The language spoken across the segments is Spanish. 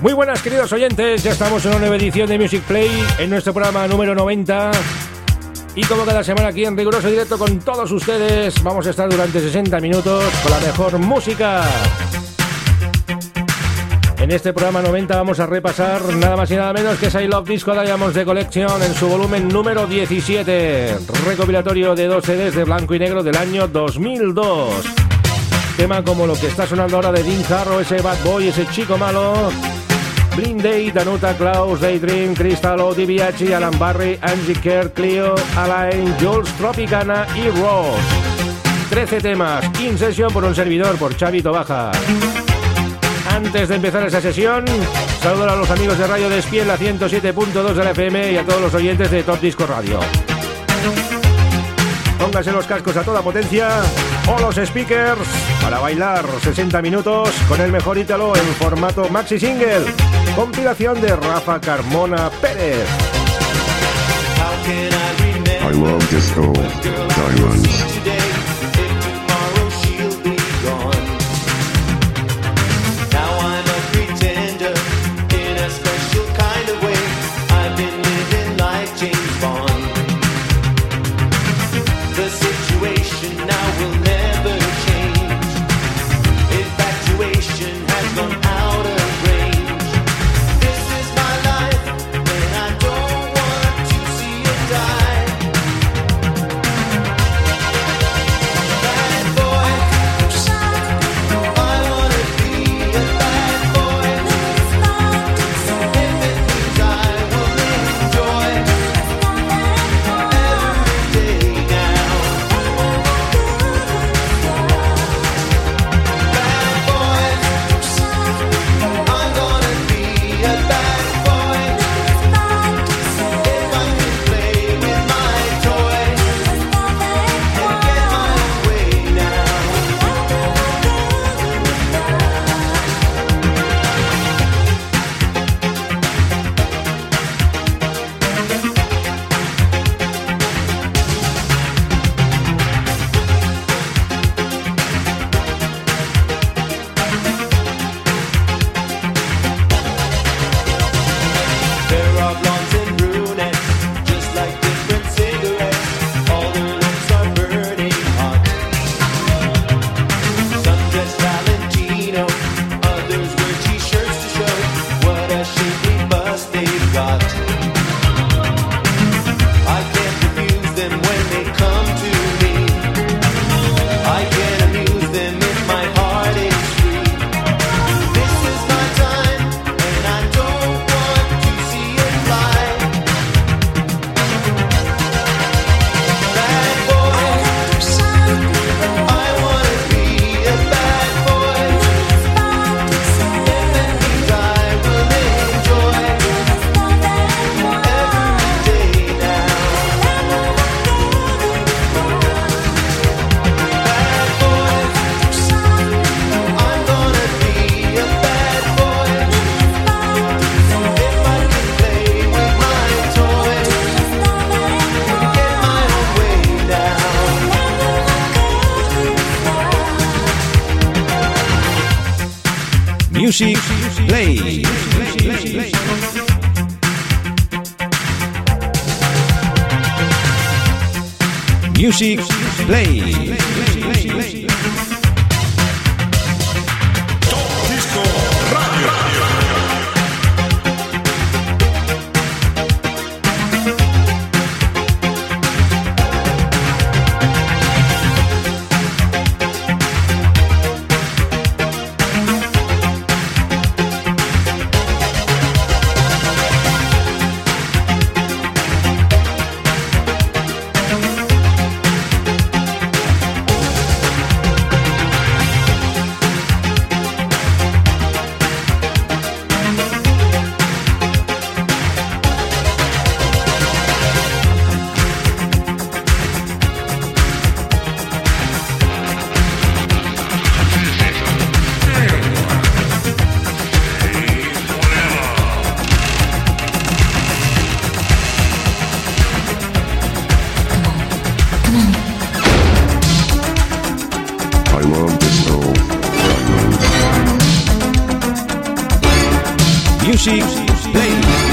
Muy buenas queridos oyentes, ya estamos en una nueva edición de Music Play en nuestro programa número 90 y como cada semana aquí en riguroso directo con todos ustedes vamos a estar durante 60 minutos con la mejor música. En este programa 90 vamos a repasar nada más y nada menos que I Love Disco Diamonds de Collection en su volumen número 17, recopilatorio de dos CDs de blanco y negro del año 2002. Tema como lo que está sonando ahora de Dean Harrow, ese bad boy, ese chico malo, Blind Day, Danuta, Klaus, Daydream, Crystal, DiBiaggi, Alan Barry, Angie Kerr, Clio, Alain, Jules, Tropicana y Ross. 13 temas, in sesión por un servidor, por Chavito Baja. Antes de empezar esa sesión, saludo a los amigos de Radio Despiel, la 107.2 de la FM y a todos los oyentes de Top Disco Radio. Póngase los cascos a toda potencia o los speakers para bailar 60 minutos con el mejor ítalo en formato maxi single. Compilación de Rafa Carmona Pérez. I love disco diamonds. Lady.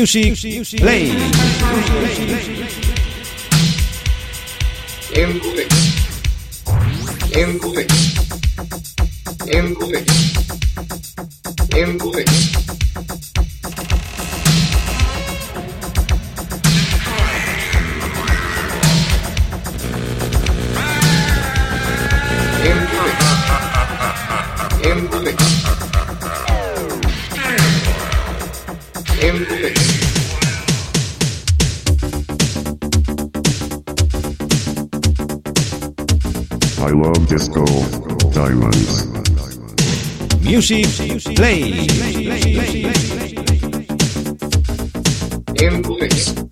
Music Play. in. I love disco diamonds. Music play. In peace.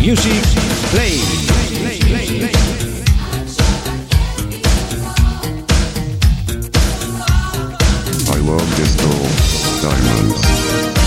Music Play. I love this girl, Diamonds.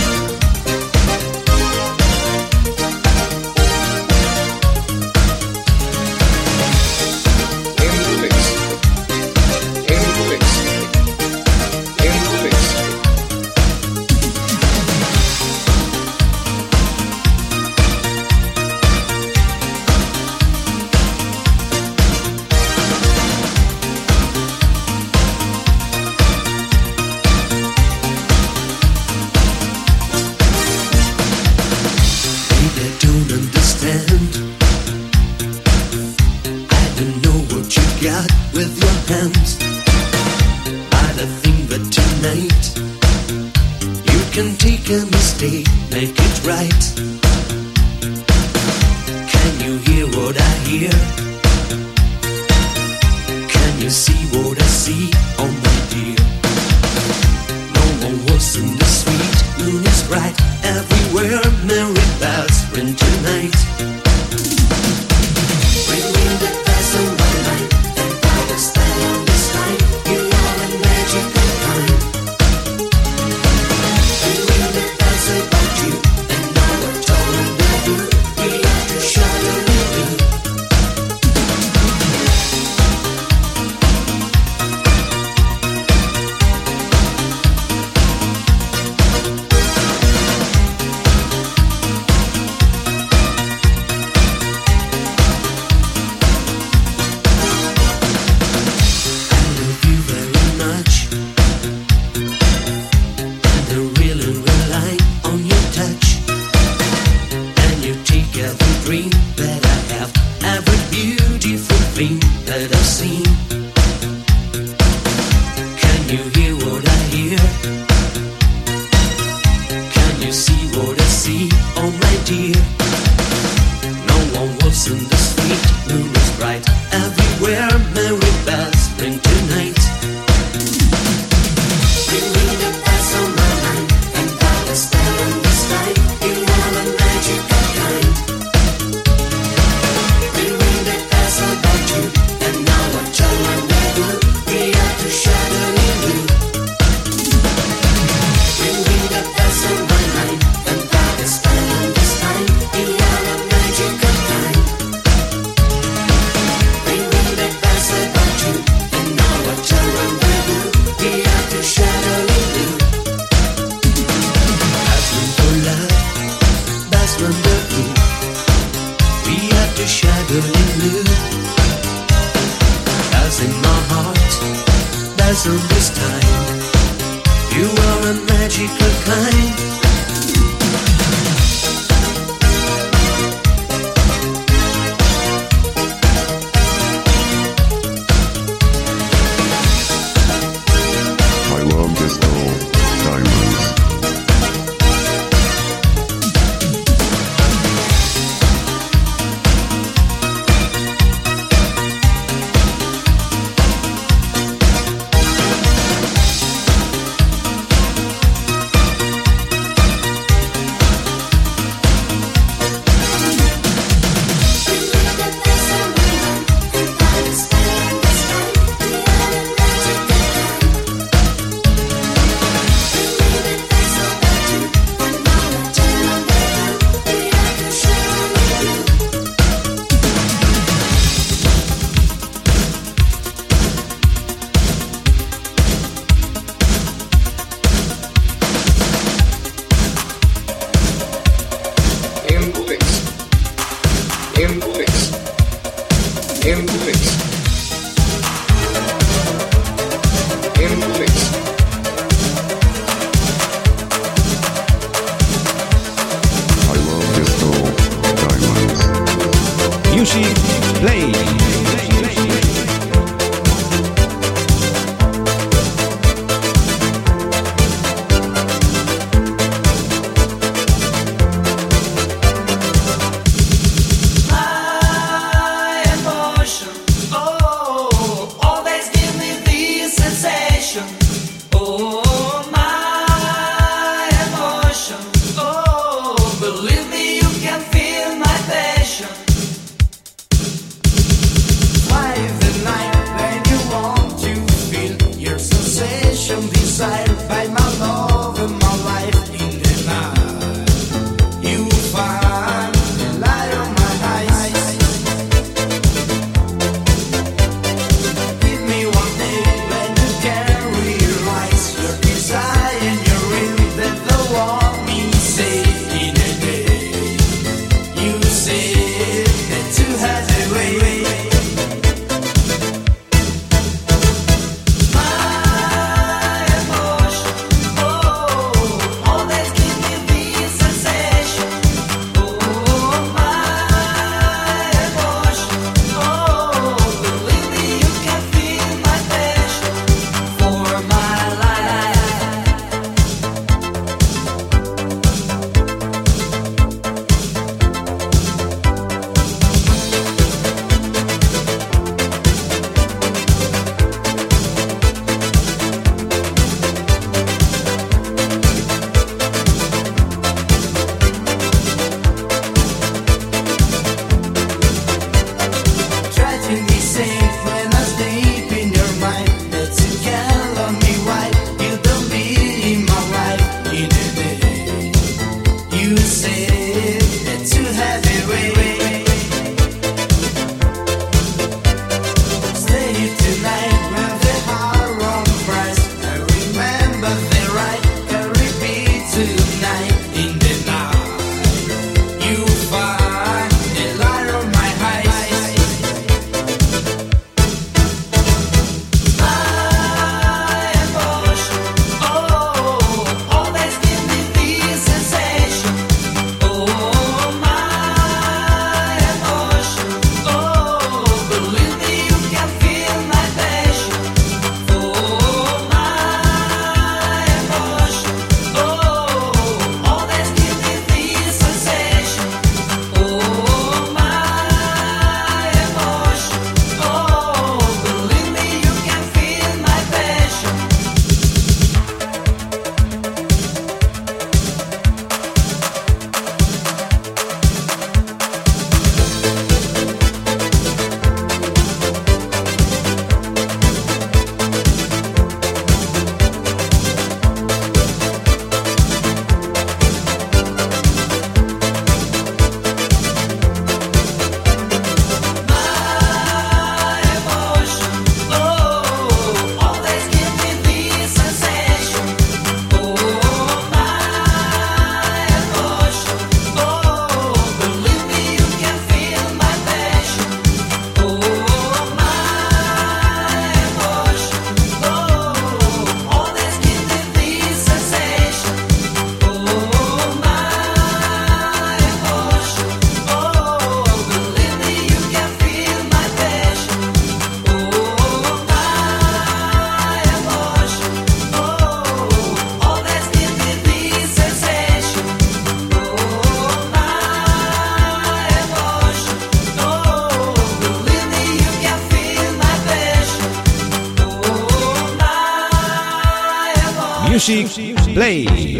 Play.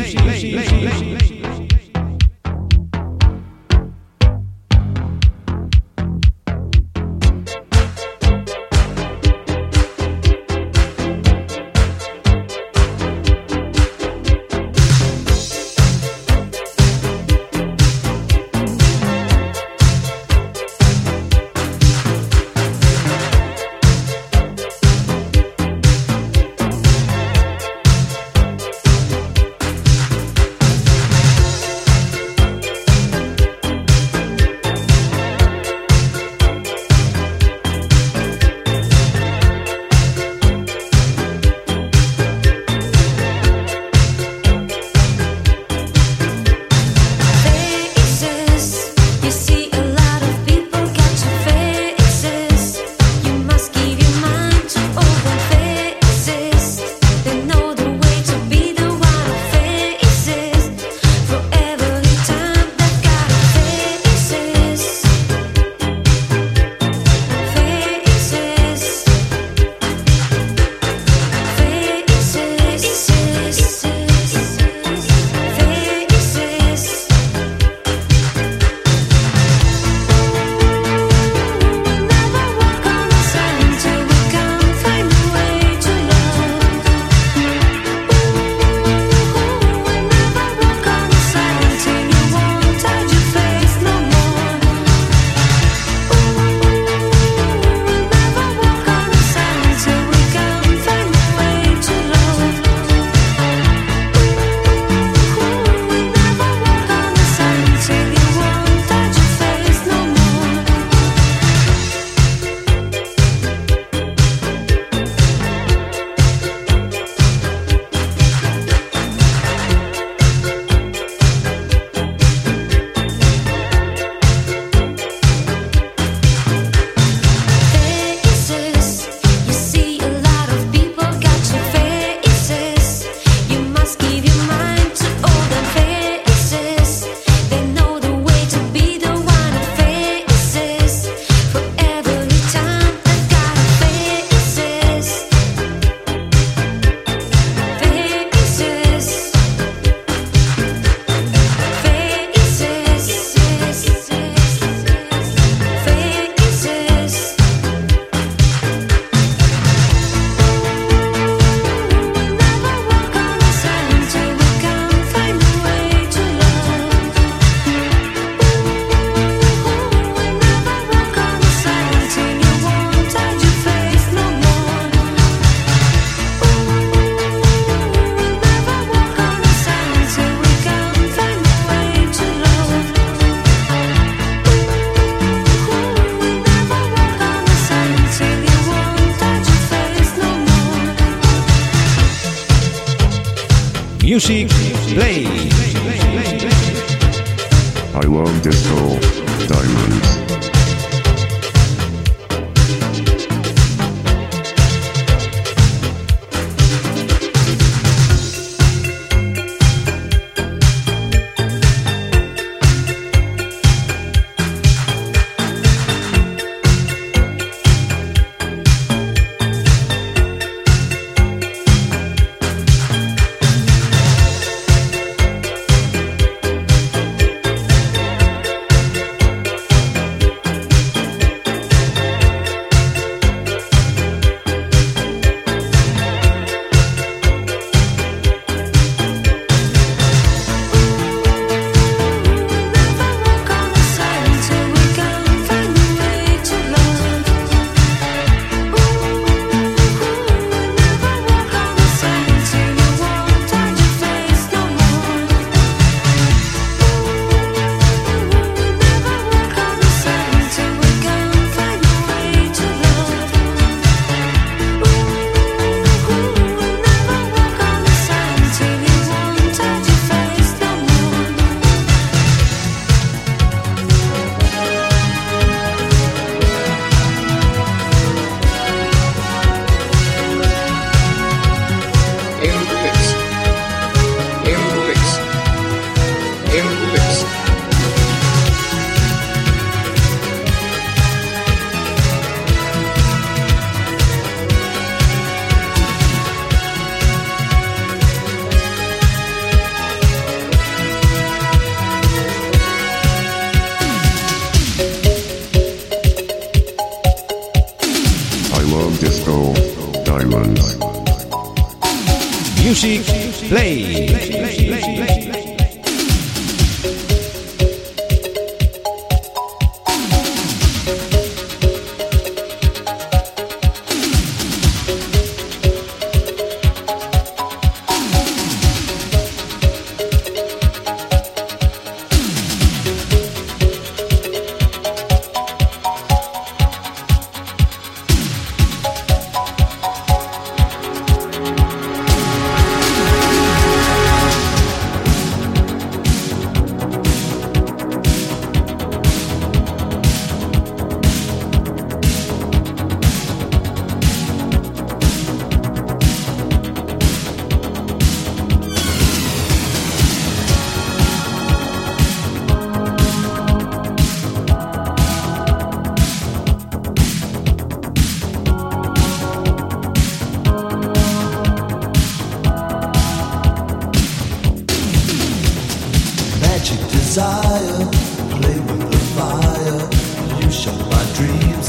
My dreams.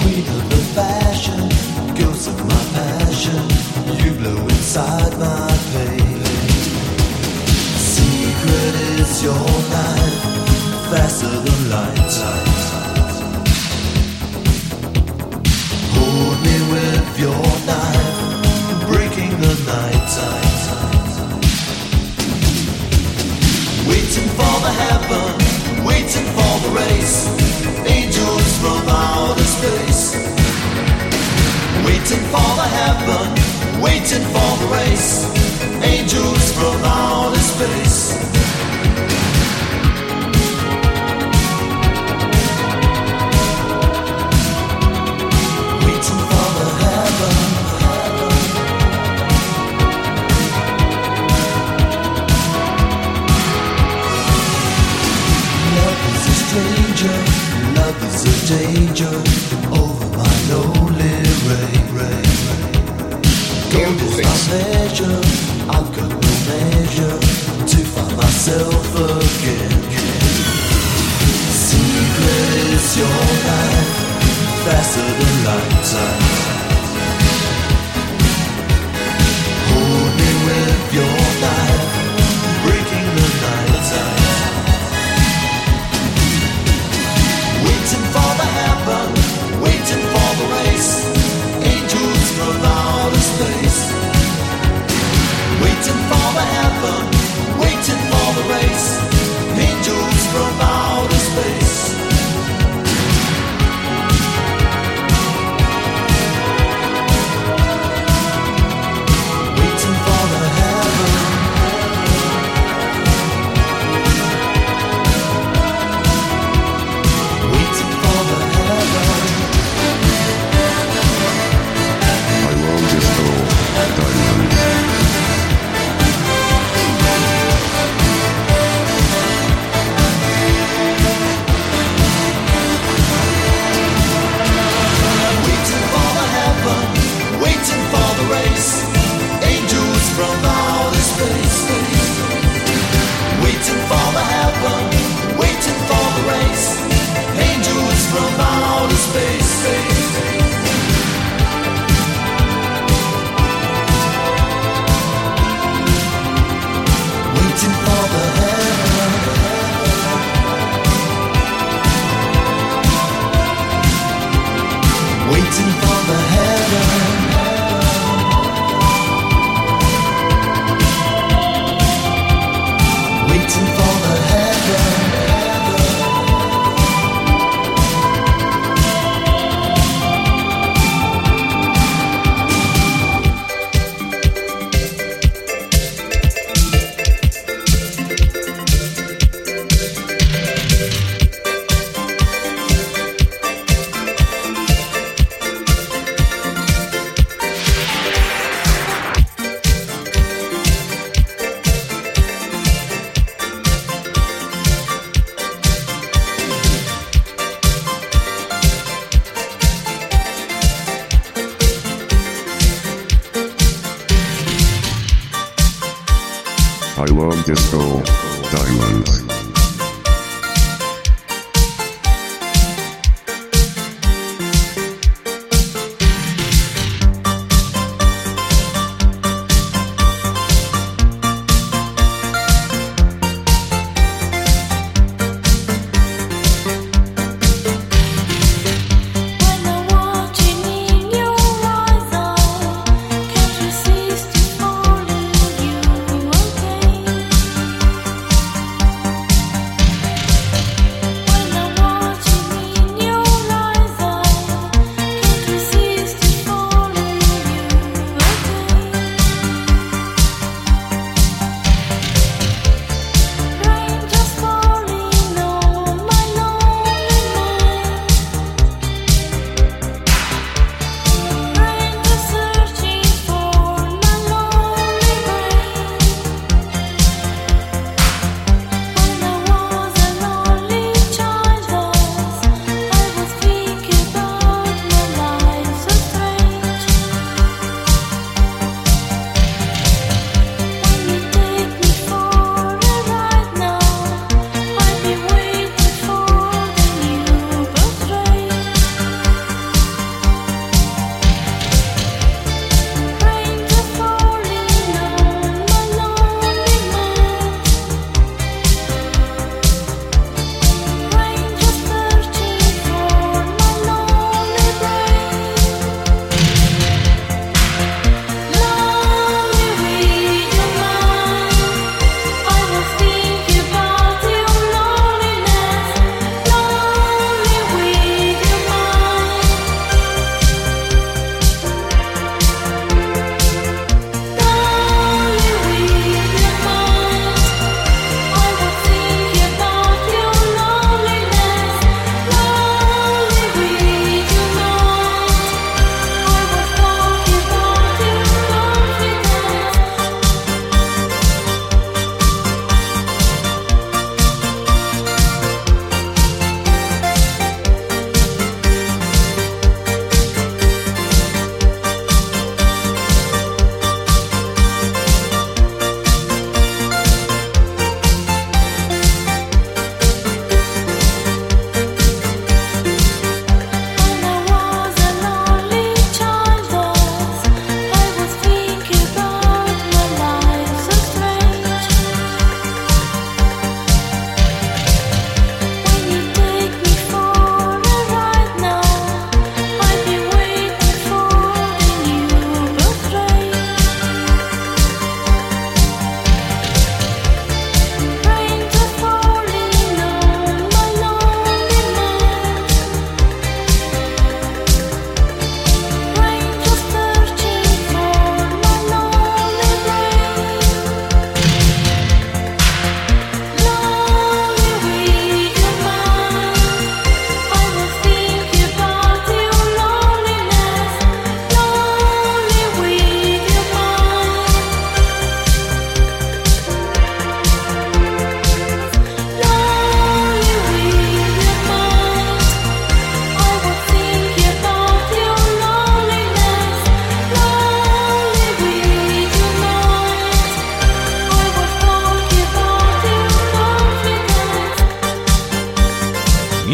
Queen of the fashion, ghost of my passion. You blow inside my pain. Secret is your faster than light. Hold me with your knife, breaking the night. Waiting for the heaven, waiting for the race. Angels from outer space. Waiting for the heaven, waiting for the race. Angels from outer space. Love is a danger over my lonely rain. Gold is my pleasure, I've got no measure to find myself again. Secret is your life, faster than light. Hold the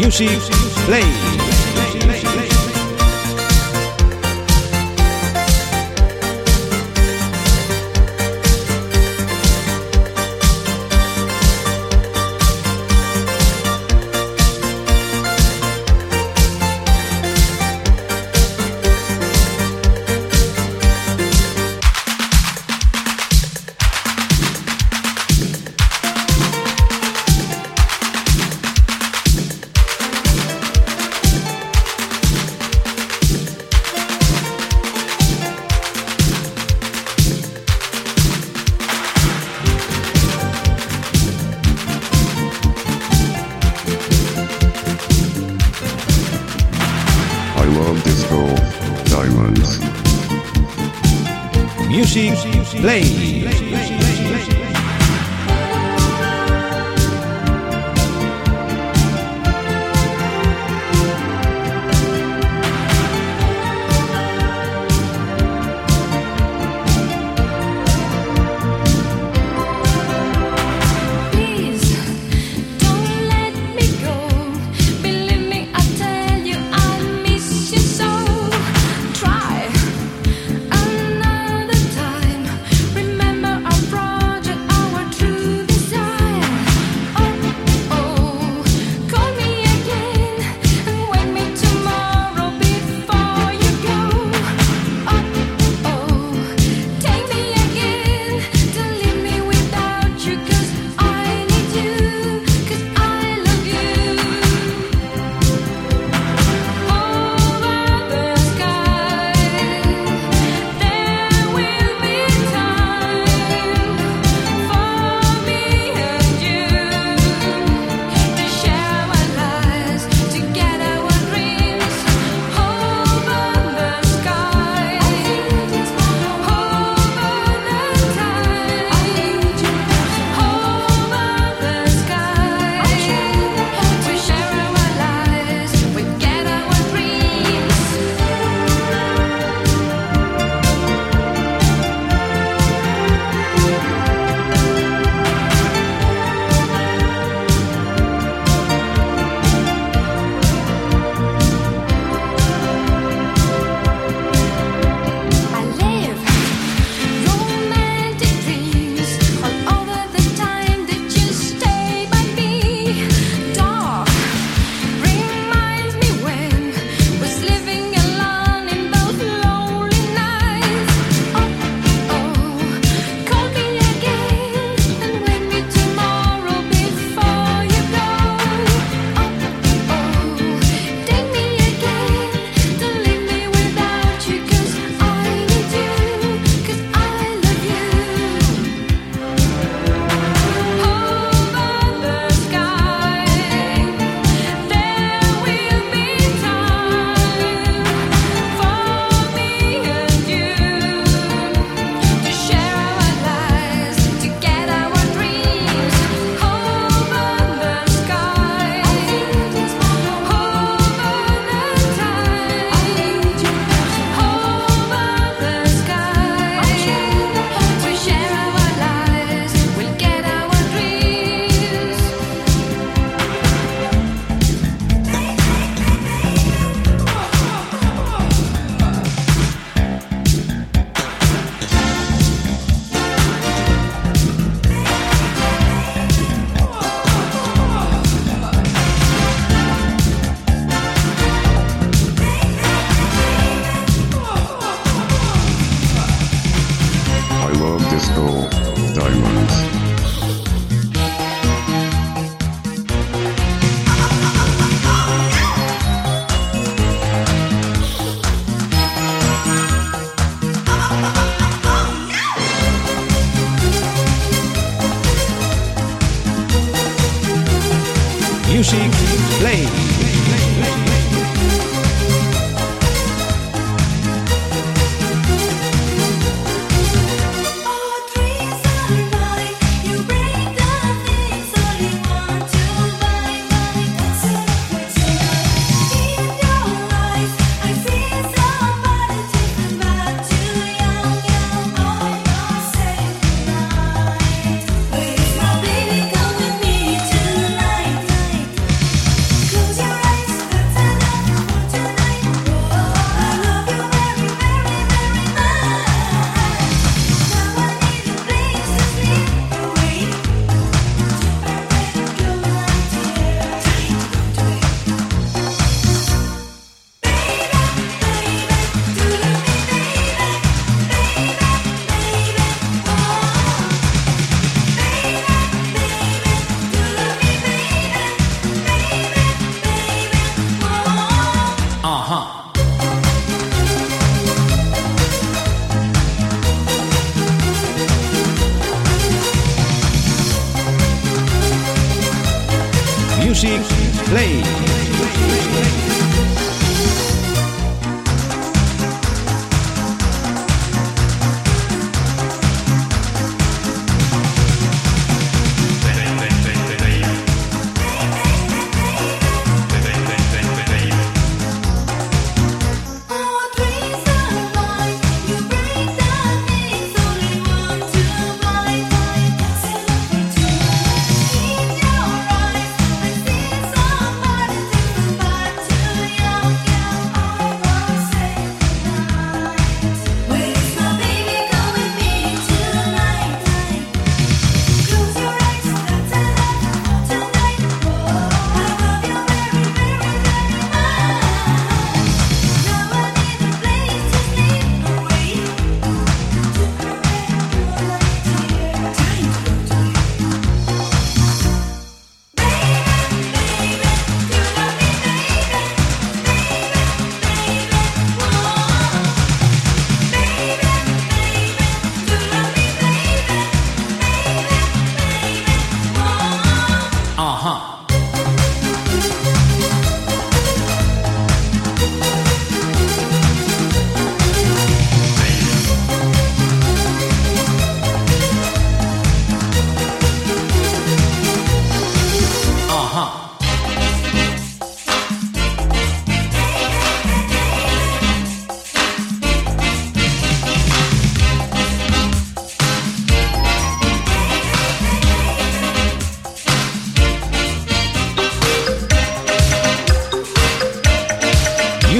Music Play. Music Play.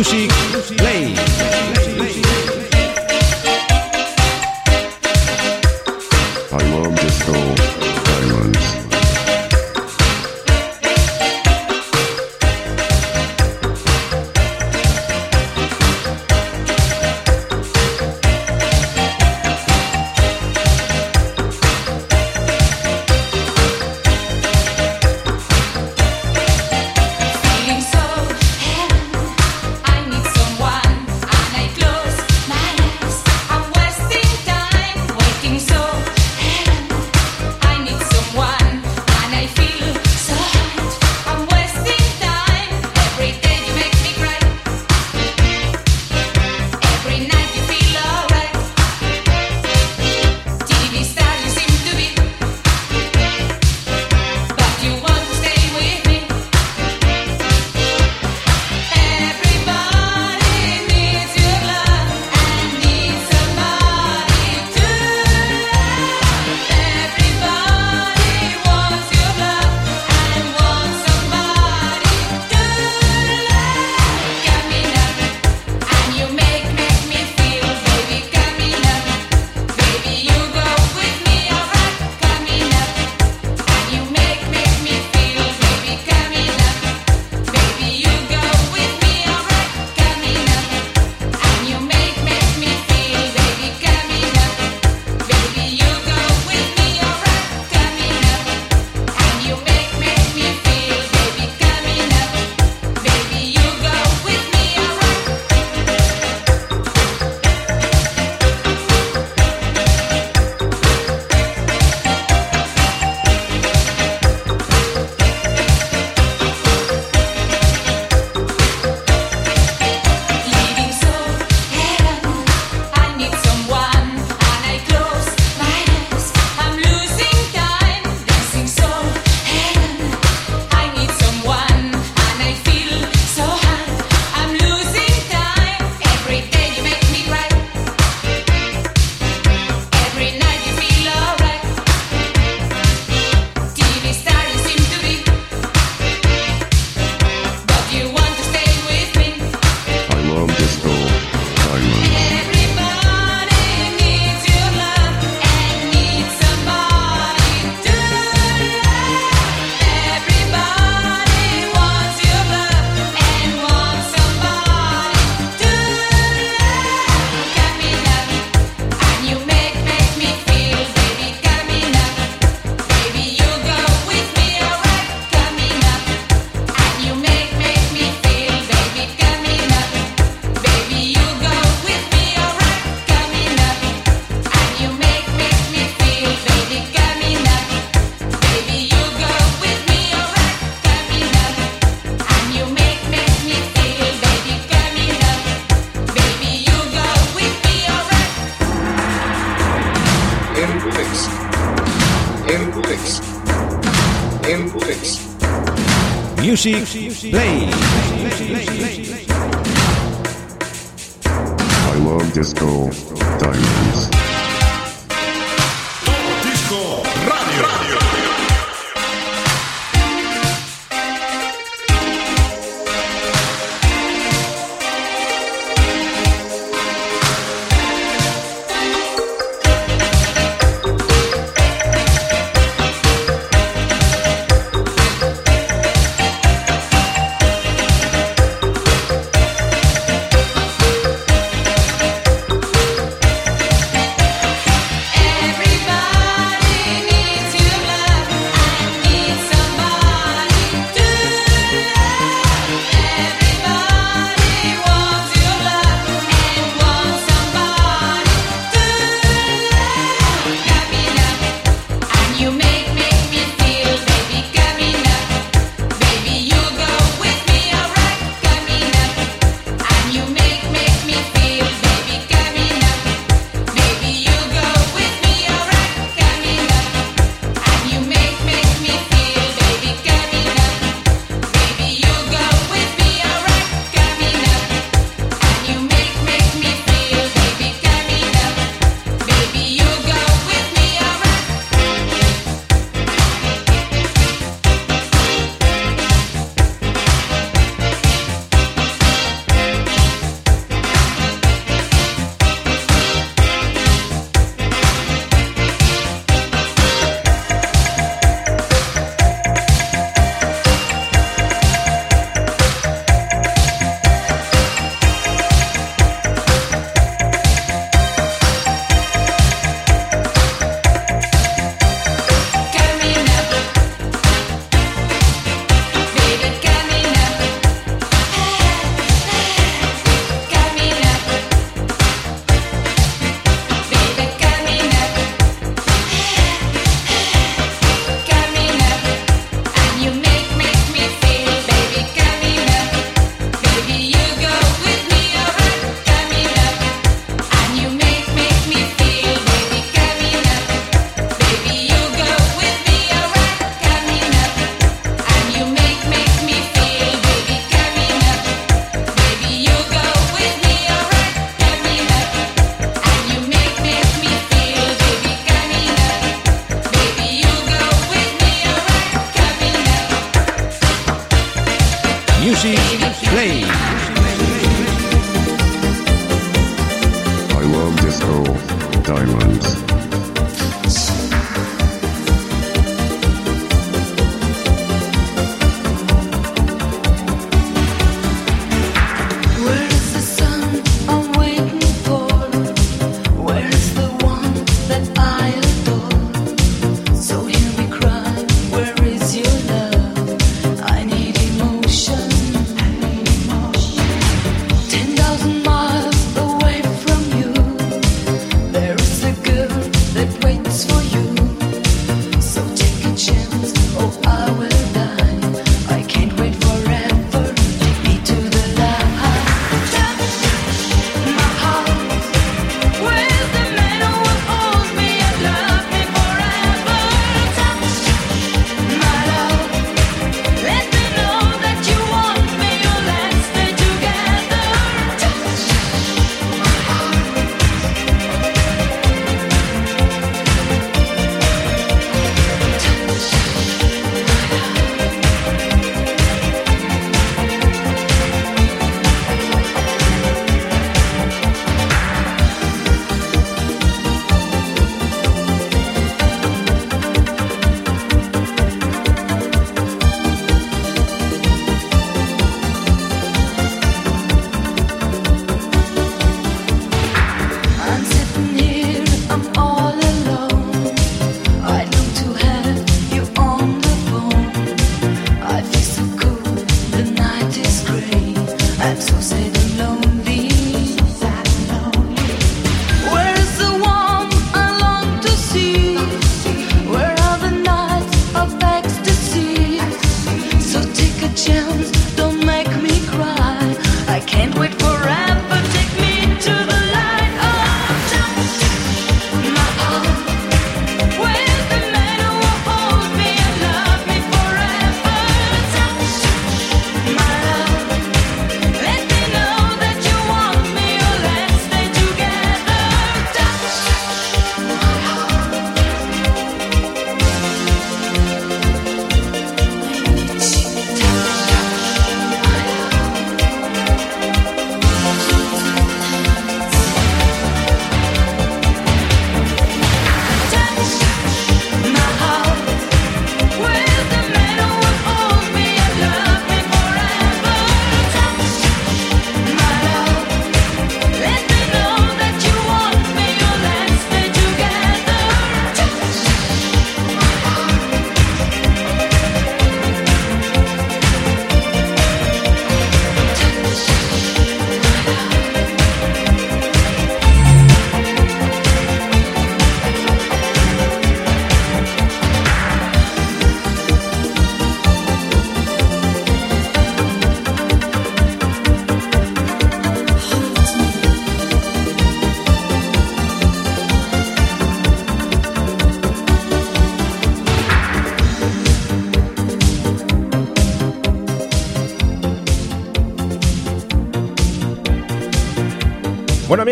Music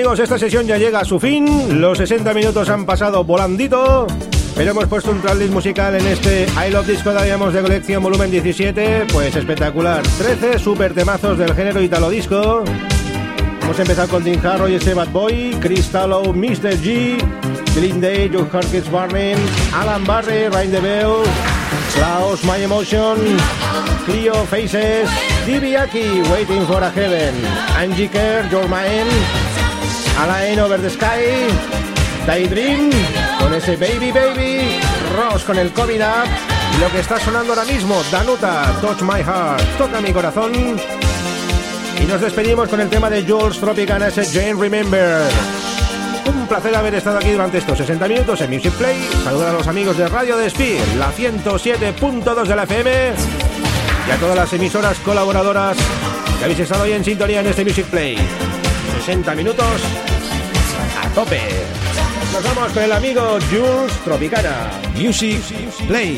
amigos, esta sesión ya llega a su fin. Los 60 minutos han pasado volandito. Pero hemos puesto un tracklist musical en este I Love Disco Diamonds de colección volumen 17. Pues espectacular. 13 super temazos del género italo disco. Hemos empezado con Dean Harrow y ese Bad Boy, Chris Mr. G, Green Day, Joe Harkins Barney, Alan Barry, Ryan DeBell, Klaus, My Emotion, Clio Faces, Divi Aki, Waiting for a Heaven, Angie Kerr, Your Mind, Alain Over the Sky, Daydream, con ese Baby Baby, Ross con el Coming Up, lo que está sonando ahora mismo, Danuta, Touch My Heart, Toca mi corazón, y nos despedimos con el tema de Jules Tropicana, ese Jane Remember. Un placer haber estado aquí durante estos 60 minutos en Music Play. Saludar a los amigos de Radio Despí, la 107.2 de la FM. Y a todas las emisoras colaboradoras que habéis estado hoy en sintonía en este Music Play. 60 minutos a tope. Nos vamos con el amigo Jules Tropicana. Music Play.